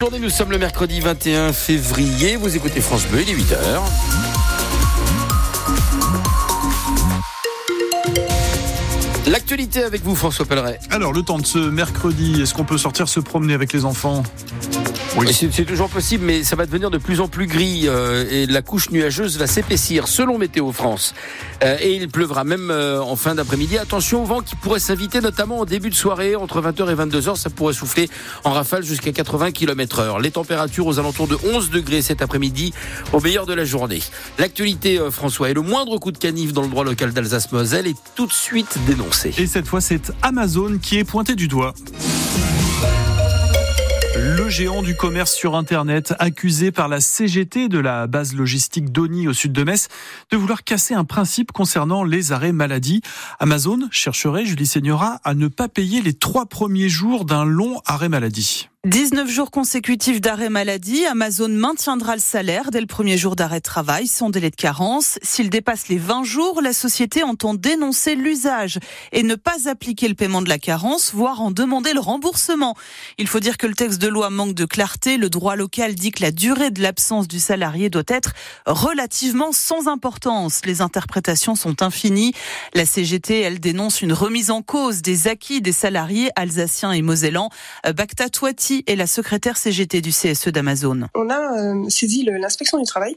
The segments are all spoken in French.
Aujourd'hui, nous sommes le mercredi 21 février. Vous écoutez France Bleu, il est 8h. L'actualité avec vous, François Pelleret. Alors, le temps de ce mercredi, est-ce qu'on peut sortir se promener avec les enfants? Oui. C'est toujours possible, mais ça va devenir de plus en plus gris euh, et la couche nuageuse va s'épaissir selon Météo France. Euh, et il pleuvra même euh, en fin d'après-midi. Attention au vent qui pourrait s'inviter notamment en début de soirée entre 20h et 22h. Ça pourrait souffler en rafale jusqu'à 80 km heure. Les températures aux alentours de 11 degrés cet après-midi au meilleur de la journée. L'actualité, François, est le moindre coup de canif dans le droit local d'Alsace-Moselle est tout de suite dénoncé. Et cette fois, c'est Amazon qui est pointé du doigt. Le géant du commerce sur Internet, accusé par la CGT de la base logistique d'Oni au sud de Metz, de vouloir casser un principe concernant les arrêts maladie. Amazon chercherait, Julie Seigneura, à ne pas payer les trois premiers jours d'un long arrêt maladie. 19 jours consécutifs d'arrêt maladie, Amazon maintiendra le salaire dès le premier jour d'arrêt de travail sans délai de carence. S'il dépasse les 20 jours, la société entend dénoncer l'usage et ne pas appliquer le paiement de la carence, voire en demander le remboursement. Il faut dire que le texte de loi manque de clarté. Le droit local dit que la durée de l'absence du salarié doit être relativement sans importance. Les interprétations sont infinies. La CGT, elle dénonce une remise en cause des acquis des salariés alsaciens et mosellans. Est la secrétaire CGT du CSE d'Amazon. On a euh, saisi l'inspection du travail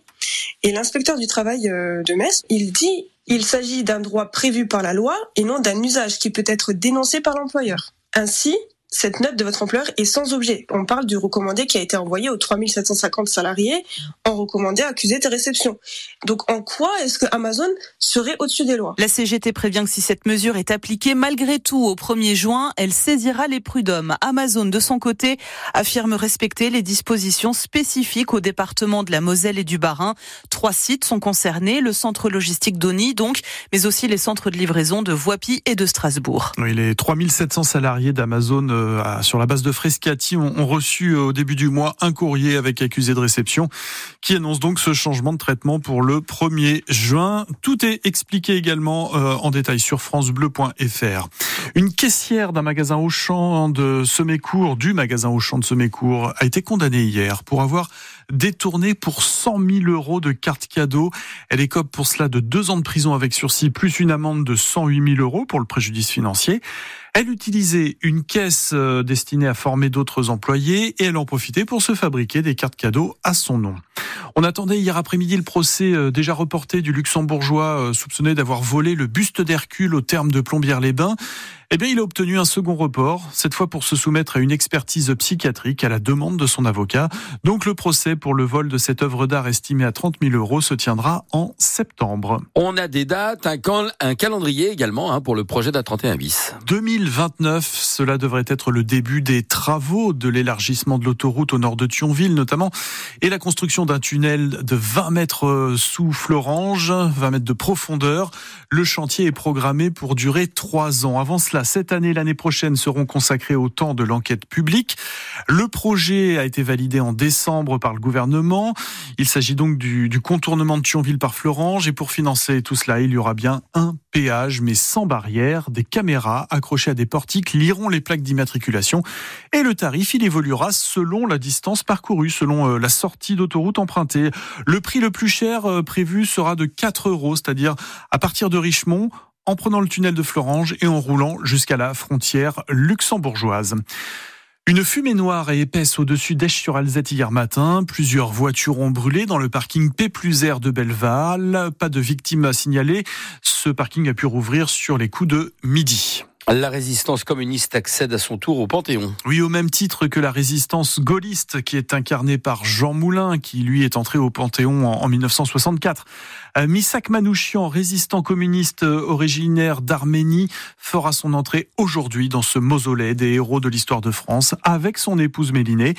et l'inspecteur du travail euh, de Metz, il dit il s'agit d'un droit prévu par la loi et non d'un usage qui peut être dénoncé par l'employeur. Ainsi, cette note de votre employeur est sans objet. On parle du recommandé qui a été envoyé aux 3750 salariés en recommandé accusé de réception. Donc en quoi est-ce que Amazon serait au-dessus des lois? La CGT prévient que si cette mesure est appliquée malgré tout au 1er juin, elle saisira les prud'hommes. Amazon de son côté affirme respecter les dispositions spécifiques au département de la Moselle et du Bas-Rhin. Trois sites sont concernés, le centre logistique d'Oni donc, mais aussi les centres de livraison de Voipy et de Strasbourg. Oui, les 3700 salariés d'Amazon euh, sur la base de Frescati ont, reçu euh, au début du mois un courrier avec accusé de réception qui annonce donc ce changement de traitement pour le 1er juin. Tout est expliqué également euh, en détail sur francebleu.fr. Une caissière d'un magasin Auchan de Semécourt, du magasin Auchan de Semécourt, a été condamnée hier pour avoir détourné pour 100 000 euros de cartes cadeaux. Elle écope pour cela de deux ans de prison avec sursis, plus une amende de 108 000 euros pour le préjudice financier. Elle utilisait une caisse euh, destinée à former d'autres employés et elle en profitait pour se fabriquer des cartes cadeaux à son nom. On attendait hier après-midi le procès euh, déjà reporté du luxembourgeois euh, soupçonné d'avoir volé le buste d'Hercule au terme de Plombières-les-Bains. Eh bien, il a obtenu un second report, cette fois pour se soumettre à une expertise psychiatrique à la demande de son avocat. Donc, le procès pour le vol de cette œuvre d'art estimée à 30 000 euros se tiendra en septembre. On a des dates, un, un calendrier également hein, pour le projet d'A31 bis. 2029, cela devrait être le début des travaux de l'élargissement de l'autoroute au nord de Thionville notamment, et la construction d'un tunnel de 20 mètres sous Florange, 20 mètres de profondeur. Le chantier est programmé pour durer trois ans. Avant cela, cette année, l'année prochaine seront consacrés au temps de l'enquête publique. Le projet a été validé en décembre par le gouvernement. Il s'agit donc du, contournement de Thionville par Florange et pour financer tout cela, il y aura bien un péage mais sans barrière. Des caméras accrochées à des portiques liront les plaques d'immatriculation et le tarif, il évoluera selon la distance parcourue, selon euh, la sortie d'autoroute empruntée. Le prix le plus cher euh, prévu sera de 4 euros, c'est-à-dire à partir de Richemont en prenant le tunnel de Florange et en roulant jusqu'à la frontière luxembourgeoise. Une fumée noire et épaisse au-dessus d'Esch-sur-Alzette hier matin. Plusieurs voitures ont brûlé dans le parking P plus R de Belleval. Pas de victimes à signaler. Ce parking a pu rouvrir sur les coups de midi. La résistance communiste accède à son tour au Panthéon. Oui, au même titre que la résistance gaulliste qui est incarnée par Jean Moulin, qui lui est entré au Panthéon en, 1964. Euh, Misak Manouchian, résistant communiste originaire d'Arménie, fera son entrée aujourd'hui dans ce mausolée des héros de l'histoire de France avec son épouse Mélinée.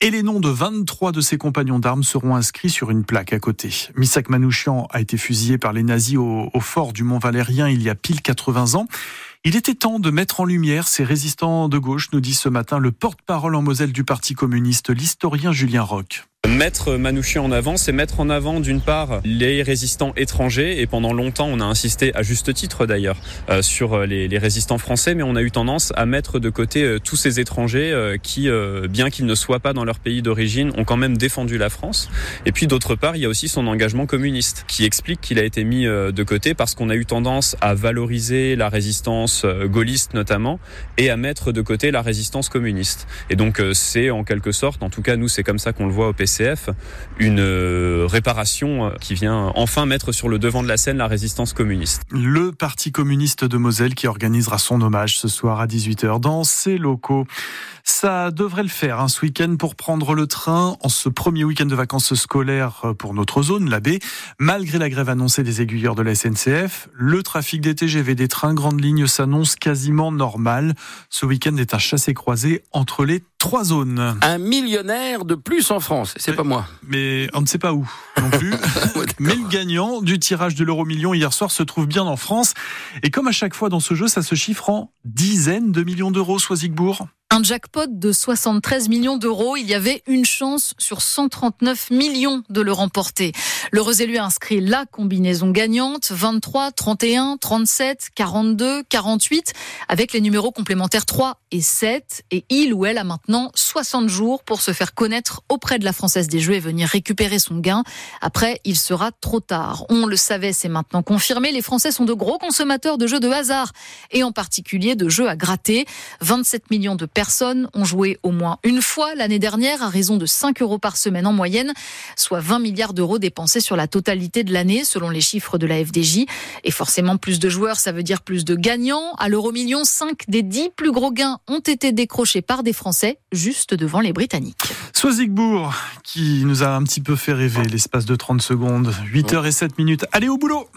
Et les noms de 23 de ses compagnons d'armes seront inscrits sur une plaque à côté. Misak Manouchian a été fusillé par les nazis au, au fort du Mont Valérien il y a pile 80 ans. Il était temps de mettre en lumière ces résistants de gauche, nous dit ce matin le porte-parole en Moselle du Parti communiste, l'historien Julien Roch. Mettre Manouchian en avant, c'est mettre en avant d'une part les résistants étrangers et pendant longtemps on a insisté à juste titre d'ailleurs euh, sur euh, les, les, résistants français, mais on a eu tendance à mettre de côté euh, tous ces étrangers euh, qui, euh, bien qu'ils ne soient pas dans leur pays d'origine, ont quand même défendu la France. Et puis d'autre part, il y a aussi son engagement communiste qui explique qu'il a été mis de côté parce qu'on a eu tendance à valoriser la résistance gaulliste notamment et à mettre de côté la résistance communiste. Et donc c'est en quelque sorte, en tout cas nous c'est comme ça qu'on le voit au PC Une euh, réparation euh, qui vient enfin mettre sur le devant de la scène la résistance communiste. Le Parti communiste de Moselle qui organisera son hommage ce soir à 18h dans ses locaux. Ça devrait le faire hein, ce week-end pour prendre le train en ce premier week-end de vacances scolaires euh, pour notre zone, la baie. Malgré la grève annoncée des aiguilleurs de la SNCF, le trafic des TGV des trains grandes lignes s'annonce quasiment normal. Ce week-end est un chassé-croisé entre les trois zones. Un millionnaire de plus en France, c'est pas moi. Mais on ne sait pas où non plus. Mais le gagnant du tirage de l'euro million hier soir se trouve bien en France. Et comme à chaque fois dans ce jeu, ça se chiffre en dizaines de millions d'euros, Soisigbourg. Un jackpot de 73 millions d'euros. Il y avait une chance sur 139 millions de le remporter. L'heureux élu a inscrit la combinaison gagnante 23, 31, 37, 42, 48 avec les numéros complémentaires 3 et 7. Et il ou elle a maintenant 60 jours pour se faire connaître auprès de la Française des Jeux et venir récupérer son gain. Après, il sera trop tard. On le savait, c'est maintenant confirmé. Les Français sont de gros consommateurs de jeux de hasard et en particulier de jeux à gratter. 27 millions de personnes ont joué au moins une fois l'année dernière à raison de 5 euros par semaine en moyenne, soit 20 milliards d'euros dépensés sur la totalité de l'année selon les chiffres de la FDJ. Et forcément, plus de joueurs, ça veut dire plus de gagnants. À l'euro million, 5 des 10 plus gros gains ont été décrochés par des Français, juste devant les Britanniques. Soisigbourg, qui nous a un petit peu fait rêver l'espace de 30 secondes. 8h et 7 minutes. Allez au boulot